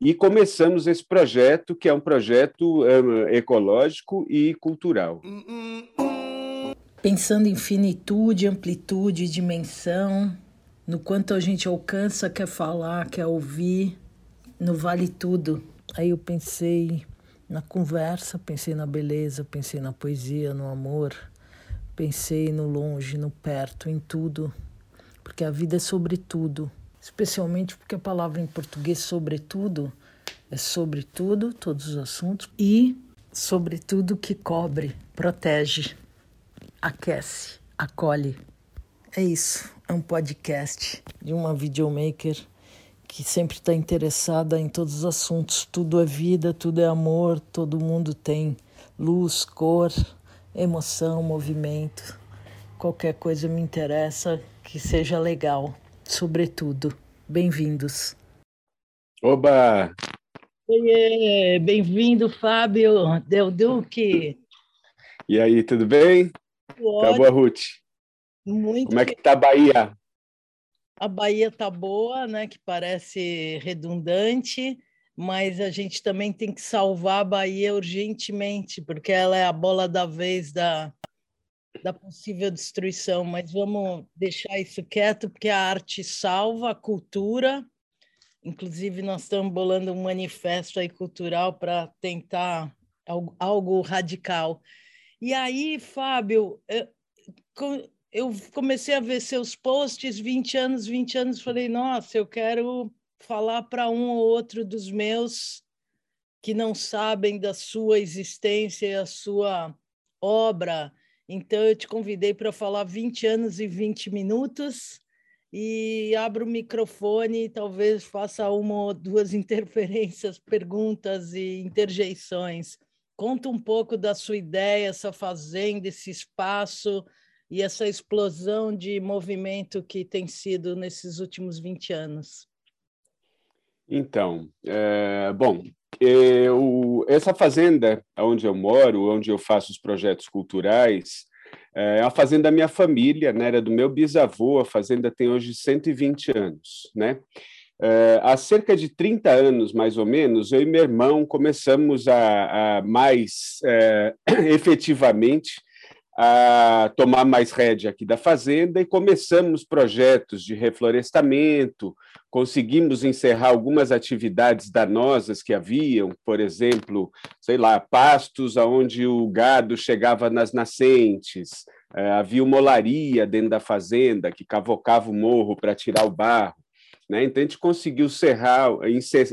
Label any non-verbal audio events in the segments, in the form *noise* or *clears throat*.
e começamos esse projeto, que é um projeto um, ecológico e cultural. Pensando em finitude, amplitude, dimensão, no quanto a gente alcança, quer falar, quer ouvir, no vale tudo. Aí eu pensei na conversa, pensei na beleza, pensei na poesia, no amor, pensei no longe, no perto, em tudo, porque a vida é sobre tudo especialmente porque a palavra em português sobretudo é sobre tudo, todos os assuntos e sobretudo que cobre, protege, aquece, acolhe. É isso, é um podcast de uma videomaker que sempre está interessada em todos os assuntos. Tudo é vida, tudo é amor, todo mundo tem luz, cor, emoção, movimento. Qualquer coisa me interessa que seja legal sobretudo. Bem-vindos. Oba! Oiê, bem-vindo, Fábio Del Duque. E aí, tudo bem? Tá boa, Ruth? Muito Como é que tá a Bahia? A Bahia tá boa, né? Que parece redundante, mas a gente também tem que salvar a Bahia urgentemente, porque ela é a bola da vez da, da possível destruição, mas vamos deixar isso quieto, porque a arte salva a cultura. Inclusive, nós estamos bolando um manifesto aí cultural para tentar algo, algo, radical. E aí, Fábio, eu, eu comecei a ver seus posts 20 anos, 20 anos, falei, nossa, eu quero falar para um ou outro dos meus que não sabem da sua existência e a sua obra, então, eu te convidei para falar 20 anos e 20 minutos e abro o microfone e talvez faça uma ou duas *laughs* interferências, perguntas e interjeições. Conta um pouco da sua ideia, essa fazenda, esse espaço e essa explosão de movimento que tem sido nesses últimos 20 anos. Então, é, bom, eu, essa fazenda onde eu moro, onde eu faço os projetos culturais, é uma fazenda da minha família, né? era do meu bisavô, a fazenda tem hoje 120 anos. Né? É, há cerca de 30 anos, mais ou menos, eu e meu irmão começamos a, a mais é, *clears throat* efetivamente a tomar mais rédea aqui da fazenda e começamos projetos de reflorestamento, conseguimos encerrar algumas atividades danosas que haviam, por exemplo, sei lá, pastos aonde o gado chegava nas nascentes, é, havia uma olaria dentro da fazenda que cavocava o morro para tirar o barro. Né? Então, a gente conseguiu encerrar,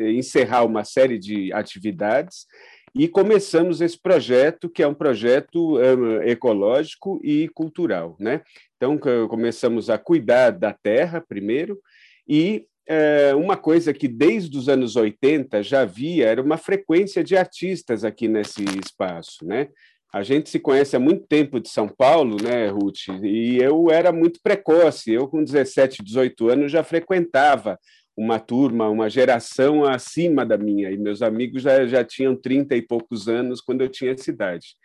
encerrar uma série de atividades e começamos esse projeto, que é um projeto um, ecológico e cultural. Né? Então, começamos a cuidar da terra primeiro, e é, uma coisa que desde os anos 80 já havia era uma frequência de artistas aqui nesse espaço. Né? A gente se conhece há muito tempo de São Paulo, né, Ruth? E eu era muito precoce. Eu, com 17, 18 anos, já frequentava uma turma, uma geração acima da minha, e meus amigos já, já tinham 30 e poucos anos quando eu tinha essa idade.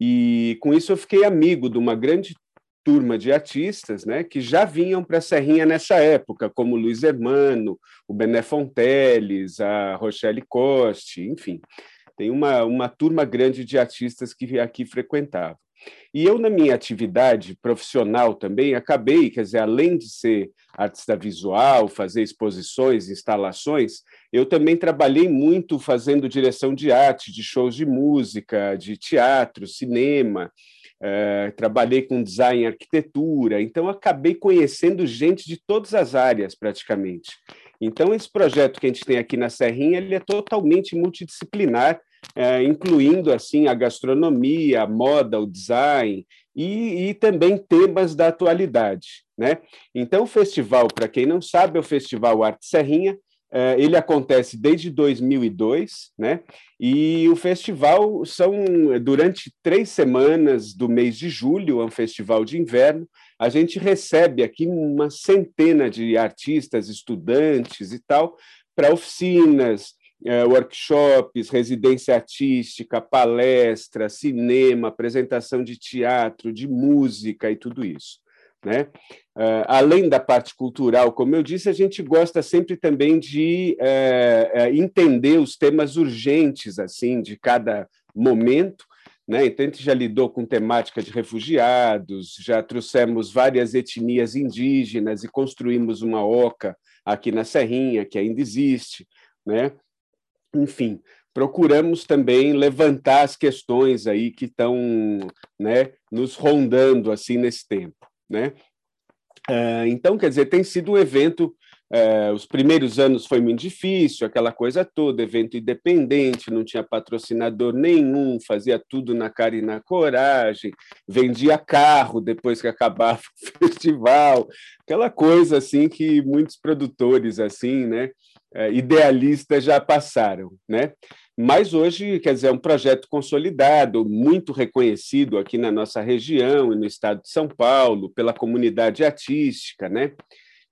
E com isso eu fiquei amigo de uma grande turma de artistas né, que já vinham para a Serrinha nessa época, como Luiz Hermano, o Bené Fonteles, a Rochelle Coste, enfim. Tem uma, uma turma grande de artistas que aqui frequentavam. E eu, na minha atividade profissional também, acabei, quer dizer, além de ser artista visual, fazer exposições, instalações, eu também trabalhei muito fazendo direção de arte, de shows de música, de teatro, cinema, é, trabalhei com design e arquitetura, então acabei conhecendo gente de todas as áreas, praticamente. Então, esse projeto que a gente tem aqui na Serrinha, ele é totalmente multidisciplinar, é, incluindo assim a gastronomia, a moda, o design e, e, também temas da atualidade. Né? Então, o festival, para quem não sabe, é o Festival Arte Serrinha. É, ele acontece desde 2002, né? E o festival são durante três semanas do mês de julho, é um festival de inverno. A gente recebe aqui uma centena de artistas, estudantes e tal, para oficinas, workshops, residência artística, palestra, cinema, apresentação de teatro, de música e tudo isso. né? Uh, além da parte cultural, como eu disse, a gente gosta sempre também de uh, entender os temas urgentes assim de cada momento. Né? Então, a gente já lidou com temática de refugiados, já trouxemos várias etnias indígenas e construímos uma oca aqui na Serrinha, que ainda existe. Né? Enfim, procuramos também levantar as questões aí que estão né, nos rondando assim nesse tempo. Né? É, então, quer dizer, tem sido um evento. É, os primeiros anos foi muito difícil, aquela coisa toda, evento independente, não tinha patrocinador nenhum, fazia tudo na cara e na coragem, vendia carro depois que acabava *laughs* o festival, aquela coisa assim que muitos produtores assim, né, idealistas já passaram, né? Mas hoje, quer dizer, é um projeto consolidado, muito reconhecido aqui na nossa região e no estado de São Paulo, pela comunidade artística, né?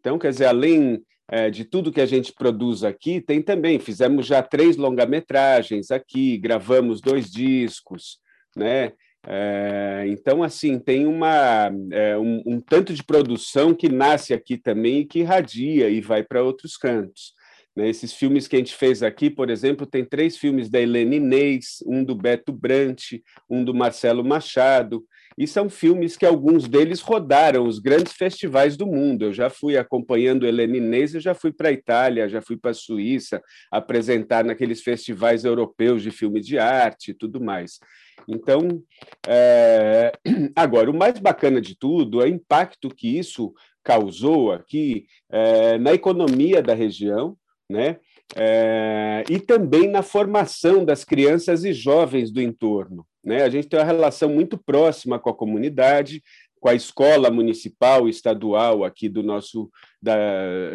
Então, quer dizer, além é, de tudo que a gente produz aqui, tem também, fizemos já três longa-metragens aqui, gravamos dois discos, né? É, então, assim, tem uma, é, um, um tanto de produção que nasce aqui também e que irradia e vai para outros cantos. Né? Esses filmes que a gente fez aqui, por exemplo, tem três filmes da Helene Inês, um do Beto Brant, um do Marcelo Machado, e são filmes que alguns deles rodaram os grandes festivais do mundo. Eu já fui acompanhando Helene Inês, eu já fui para a Itália, já fui para a Suíça apresentar naqueles festivais europeus de filme de arte e tudo mais. Então, é... *clears throat* agora, o mais bacana de tudo é o impacto que isso causou aqui é, na economia da região, né? É, e também na formação das crianças e jovens do entorno. Né? A gente tem uma relação muito próxima com a comunidade, com a escola municipal estadual aqui do nosso da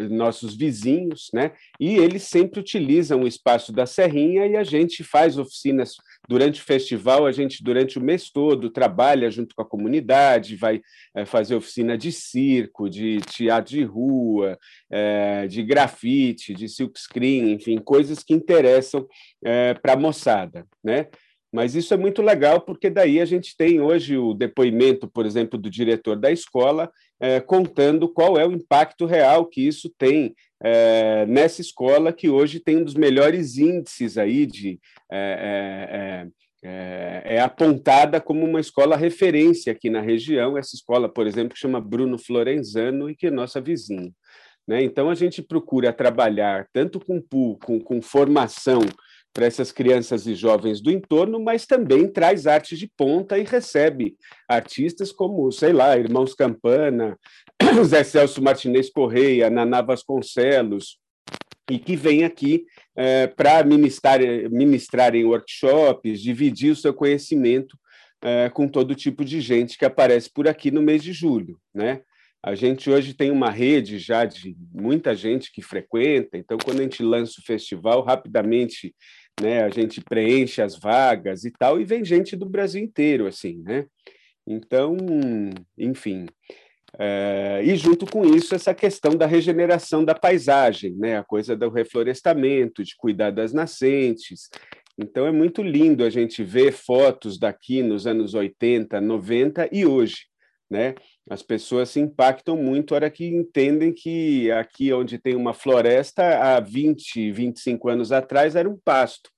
nossos vizinhos, né? E eles sempre utilizam o espaço da Serrinha e a gente faz oficinas durante o festival, a gente durante o mês todo trabalha junto com a comunidade, vai é, fazer oficina de circo, de teatro de rua, é, de grafite, de silkscreen, enfim, coisas que interessam é, para a moçada, né? Mas isso é muito legal, porque daí a gente tem hoje o depoimento, por exemplo, do diretor da escola, é, contando qual é o impacto real que isso tem é, nessa escola, que hoje tem um dos melhores índices aí de. É, é, apontada como uma escola referência aqui na região. Essa escola, por exemplo, chama Bruno Florenzano e que é nossa vizinha. Né? Então, a gente procura trabalhar tanto com, com, com formação para essas crianças e jovens do entorno, mas também traz arte de ponta e recebe artistas como, sei lá, Irmãos Campana, *coughs* Zé Celso Martinez Correia, Naná Vasconcelos, e que vem aqui é, para ministrar, ministrar em workshops, dividir o seu conhecimento é, com todo tipo de gente que aparece por aqui no mês de julho, né? A gente hoje tem uma rede já de muita gente que frequenta, então, quando a gente lança o festival, rapidamente né? A gente preenche as vagas e tal, e vem gente do Brasil inteiro, assim, né? Então, enfim. É, e junto com isso, essa questão da regeneração da paisagem, né? a coisa do reflorestamento, de cuidar das nascentes. Então, é muito lindo a gente ver fotos daqui nos anos 80, 90 e hoje. Né? As pessoas se impactam muito na hora que entendem que aqui onde tem uma floresta, há 20, 25 anos atrás, era um pasto,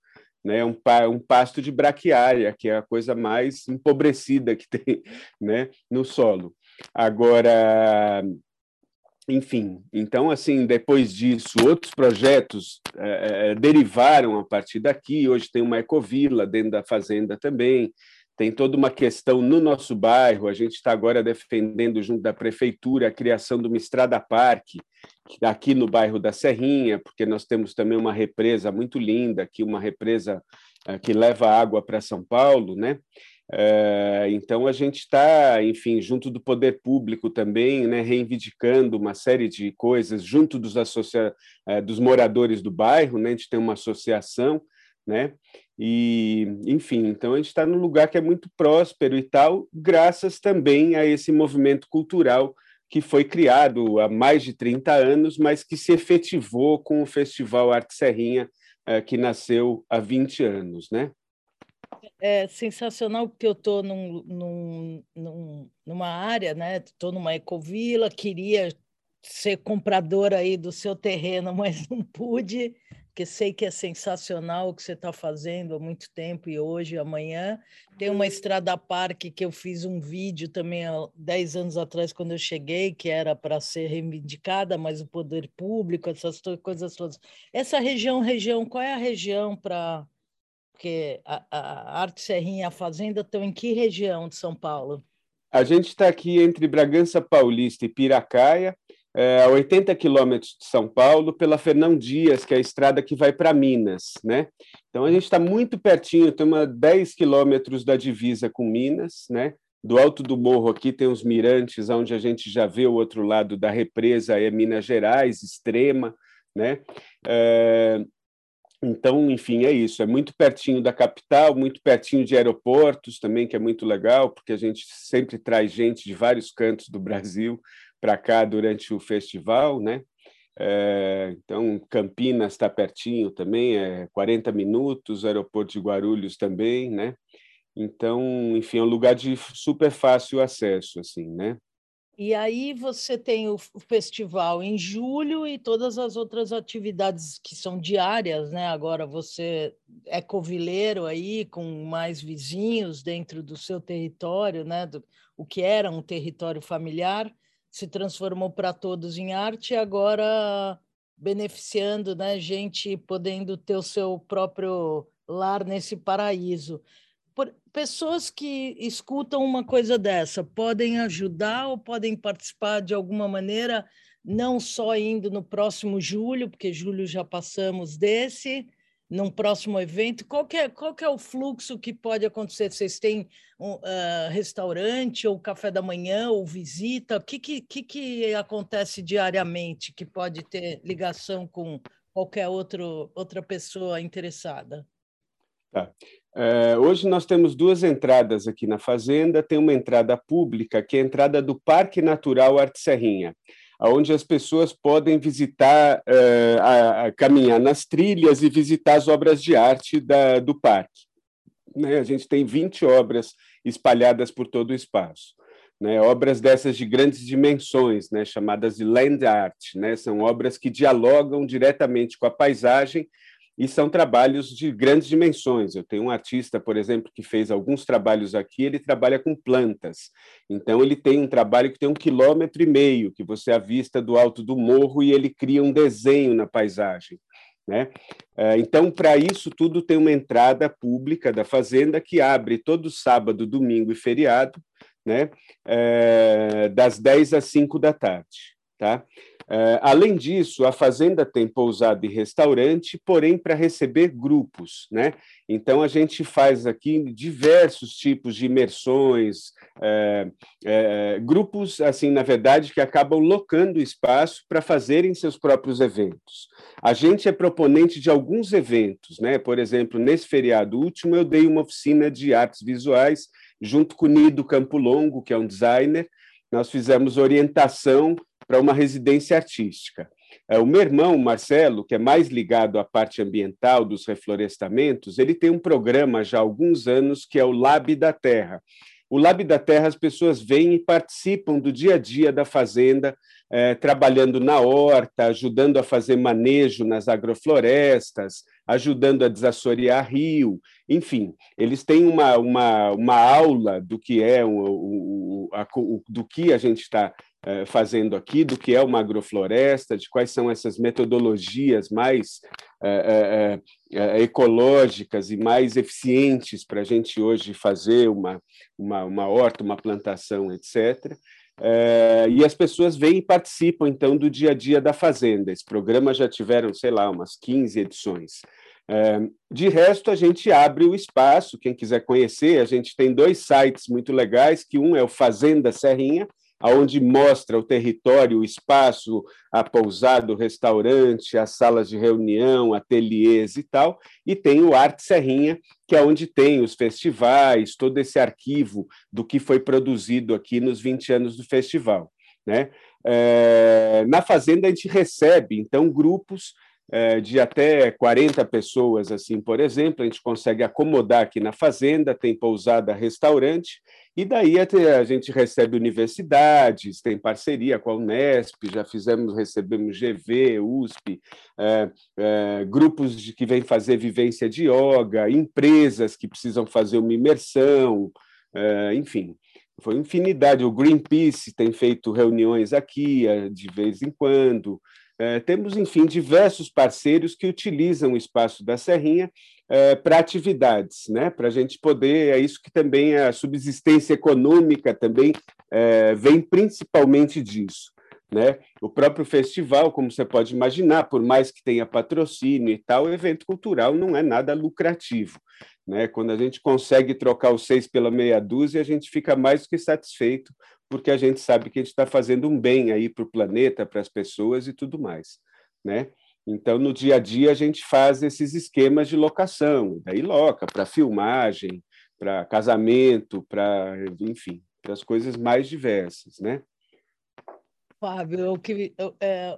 né? um, um pasto de braquiária, que é a coisa mais empobrecida que *laughs* tem né? no solo. Agora, enfim, então, assim, depois disso, outros projetos é, derivaram a partir daqui. Hoje tem uma ecovila dentro da fazenda também, tem toda uma questão no nosso bairro. A gente está agora defendendo, junto da prefeitura, a criação de uma estrada parque aqui no bairro da Serrinha, porque nós temos também uma represa muito linda, aqui uma represa eh, que leva água para São Paulo, né? Eh, então a gente está, enfim, junto do poder público também, né, reivindicando uma série de coisas junto dos, associa... Eh, dos moradores do bairro, né? A gente tem uma associação né? E, enfim, então a gente está num lugar que é muito próspero e tal, graças também a esse movimento cultural que foi criado há mais de 30 anos, mas que se efetivou com o Festival Arte Serrinha, eh, que nasceu há 20 anos, né? É sensacional porque eu estou num, num, num, numa área, né? Estou numa ecovila, queria ser compradora aí do seu terreno, *laughs* mas não pude porque sei que é sensacional o que você está fazendo há muito tempo e hoje e amanhã. Tem uma estrada parque que eu fiz um vídeo também há 10 anos atrás, quando eu cheguei, que era para ser reivindicada, mas o poder público, essas coisas todas. Essa região, região, qual é a região para. Porque a, a Arte Serrinha e a Fazenda estão em que região de São Paulo? A gente está aqui entre Bragança Paulista e Piracaia, é, a 80 quilômetros de São Paulo, pela Fernão Dias, que é a estrada que vai para Minas. Né? Então, a gente está muito pertinho, estamos a 10 quilômetros da divisa com Minas. Né? Do alto do morro aqui tem os mirantes, onde a gente já vê o outro lado da represa, é Minas Gerais, extrema. Né? É, então, enfim, é isso. É muito pertinho da capital, muito pertinho de aeroportos também, que é muito legal, porque a gente sempre traz gente de vários cantos do Brasil para cá durante o festival, né? É, então, Campinas está pertinho também, é 40 minutos, aeroporto de Guarulhos também, né? Então, enfim, é um lugar de super fácil acesso, assim, né? E aí você tem o festival em julho e todas as outras atividades que são diárias, né? Agora você é covileiro aí com mais vizinhos dentro do seu território, né? Do, o que era um território familiar se transformou para todos em arte, agora beneficiando, né, gente podendo ter o seu próprio lar nesse paraíso. Por, pessoas que escutam uma coisa dessa podem ajudar ou podem participar de alguma maneira, não só indo no próximo julho, porque julho já passamos desse, num próximo evento? Qual que é, qual que é o fluxo que pode acontecer? Vocês têm um uh, restaurante, ou café da manhã, ou visita? O que, que, que, que acontece diariamente que pode ter ligação com qualquer outro, outra pessoa interessada? Tá. É, hoje nós temos duas entradas aqui na fazenda. Tem uma entrada pública, que é a entrada do Parque Natural Arte Serrinha onde as pessoas podem visitar, uh, a, a caminhar nas trilhas e visitar as obras de arte da, do parque. Né? A gente tem 20 obras espalhadas por todo o espaço. Né? Obras dessas de grandes dimensões, né? chamadas de land art, né? são obras que dialogam diretamente com a paisagem e são trabalhos de grandes dimensões. Eu tenho um artista, por exemplo, que fez alguns trabalhos aqui, ele trabalha com plantas. Então, ele tem um trabalho que tem um quilômetro e meio, que você avista do alto do morro e ele cria um desenho na paisagem. Né? É, então, para isso tudo, tem uma entrada pública da Fazenda que abre todo sábado, domingo e feriado, né? É, das 10 às 5 da tarde. Tá? Uh, além disso, a fazenda tem pousada e restaurante, porém para receber grupos, né? Então a gente faz aqui diversos tipos de imersões, uh, uh, grupos assim, na verdade, que acabam locando o espaço para fazerem seus próprios eventos. A gente é proponente de alguns eventos, né? Por exemplo, nesse feriado último eu dei uma oficina de artes visuais junto com o Nido Campo Longo, que é um designer. Nós fizemos orientação para uma residência artística. É, o meu irmão, Marcelo, que é mais ligado à parte ambiental dos reflorestamentos, ele tem um programa já há alguns anos que é o Lab da Terra. O Lab da Terra, as pessoas vêm e participam do dia a dia da fazenda, é, trabalhando na horta, ajudando a fazer manejo nas agroflorestas, ajudando a desassorear rio, enfim, eles têm uma, uma, uma aula do que é o, o, a, o do que a gente está fazendo aqui, do que é uma agrofloresta, de quais são essas metodologias mais é, é, ecológicas e mais eficientes para a gente hoje fazer uma, uma, uma horta, uma plantação, etc. É, e as pessoas vêm e participam, então, do dia a dia da fazenda. Esse programa já tiveram, sei lá, umas 15 edições. É, de resto, a gente abre o espaço, quem quiser conhecer, a gente tem dois sites muito legais, que um é o Fazenda Serrinha, aonde mostra o território, o espaço, a pousada, o restaurante, as salas de reunião, ateliês e tal, e tem o Arte Serrinha, que é onde tem os festivais, todo esse arquivo do que foi produzido aqui nos 20 anos do festival. Né? É, na Fazenda, a gente recebe, então, grupos é, de até 40 pessoas, assim, por exemplo, a gente consegue acomodar aqui na fazenda, tem pousada, restaurante, e daí a gente recebe universidades, tem parceria com a Unesp, já fizemos, recebemos GV, USP, é, é, grupos de, que vêm fazer vivência de yoga, empresas que precisam fazer uma imersão, é, enfim, foi infinidade. O Greenpeace tem feito reuniões aqui é, de vez em quando. É, temos, enfim, diversos parceiros que utilizam o espaço da Serrinha é, para atividades, né? para a gente poder. É isso que também a subsistência econômica também é, vem principalmente disso. Né? O próprio festival, como você pode imaginar, por mais que tenha patrocínio e tal, o evento cultural não é nada lucrativo. Né? Quando a gente consegue trocar os seis pela meia dúzia, a gente fica mais do que satisfeito, porque a gente sabe que a gente está fazendo um bem aí para o planeta, para as pessoas e tudo mais. Né? Então, no dia a dia, a gente faz esses esquemas de locação, daí loca para filmagem, para casamento, para, enfim, para as coisas mais diversas, né? Fábio, que, eu, é,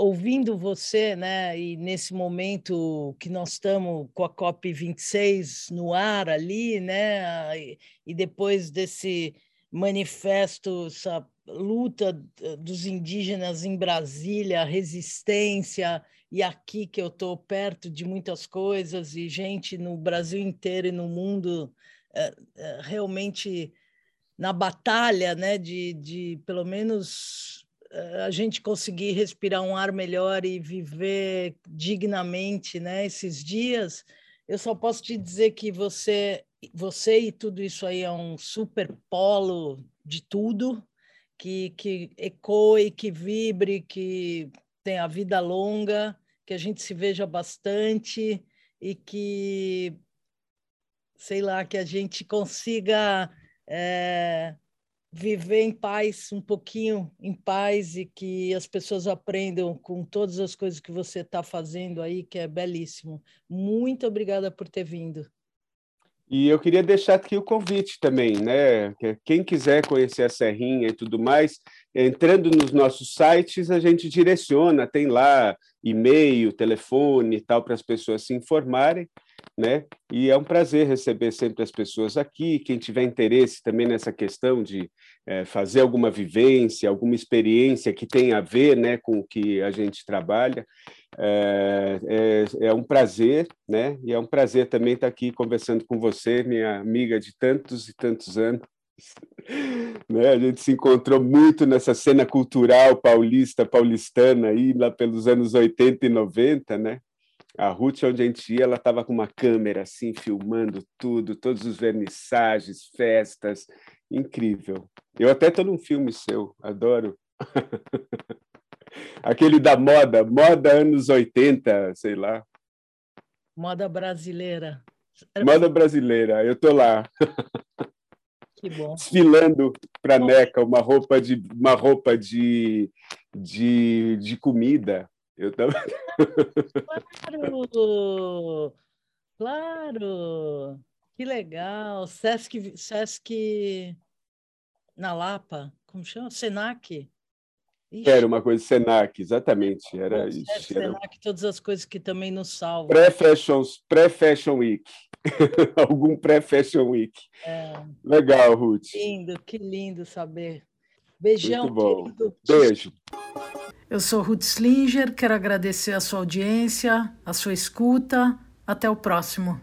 ouvindo você, né, e nesse momento que nós estamos com a COP 26 no ar ali, né, e, e depois desse manifesto, essa luta dos indígenas em Brasília, resistência, e aqui que eu estou perto de muitas coisas, e gente no Brasil inteiro e no mundo é, é, realmente na batalha né, de, de, pelo menos, a gente conseguir respirar um ar melhor e viver dignamente né, esses dias, eu só posso te dizer que você, você e tudo isso aí é um super polo de tudo, que, que ecoe, que vibre, que tenha vida longa, que a gente se veja bastante e que, sei lá, que a gente consiga é, viver em paz, um pouquinho em paz e que as pessoas aprendam com todas as coisas que você está fazendo aí, que é belíssimo. Muito obrigada por ter vindo. E eu queria deixar aqui o convite também, né? Quem quiser conhecer a Serrinha e tudo mais, entrando nos nossos sites, a gente direciona, tem lá e-mail, telefone e tal, para as pessoas se informarem, né? E é um prazer receber sempre as pessoas aqui. Quem tiver interesse também nessa questão de é, fazer alguma vivência, alguma experiência que tenha a ver né, com o que a gente trabalha, é, é, é, um prazer, né? E é um prazer também estar aqui conversando com você, minha amiga de tantos e tantos anos. *laughs* Né? A gente se encontrou muito nessa cena cultural paulista, paulistana, aí, lá pelos anos 80 e 90, né? A Ruth, onde a gente ia, ela estava com uma câmera assim, filmando tudo, todos os vernissagens, festas, incrível. Eu até estou num filme seu, adoro. *laughs* Aquele da moda, moda anos 80, sei lá. Moda brasileira. Moda brasileira, eu tô lá. Que bom. Desfilando para Neca uma roupa de uma roupa de, de, de comida. Eu também. Claro! Claro! Que legal! Sesc, Sesc na Lapa, como chama? Senac. Ixi. Era uma coisa Senac, exatamente. Era, ixi, Senac, era... todas as coisas que também nos salvam. Pré-Fashion pré Week. *laughs* Algum pré-Fashion Week. É. Legal, Ruth. Lindo, que lindo saber. Beijão, Muito bom. Querido. Beijo. Eu sou Ruth Slinger, quero agradecer a sua audiência, a sua escuta. Até o próximo.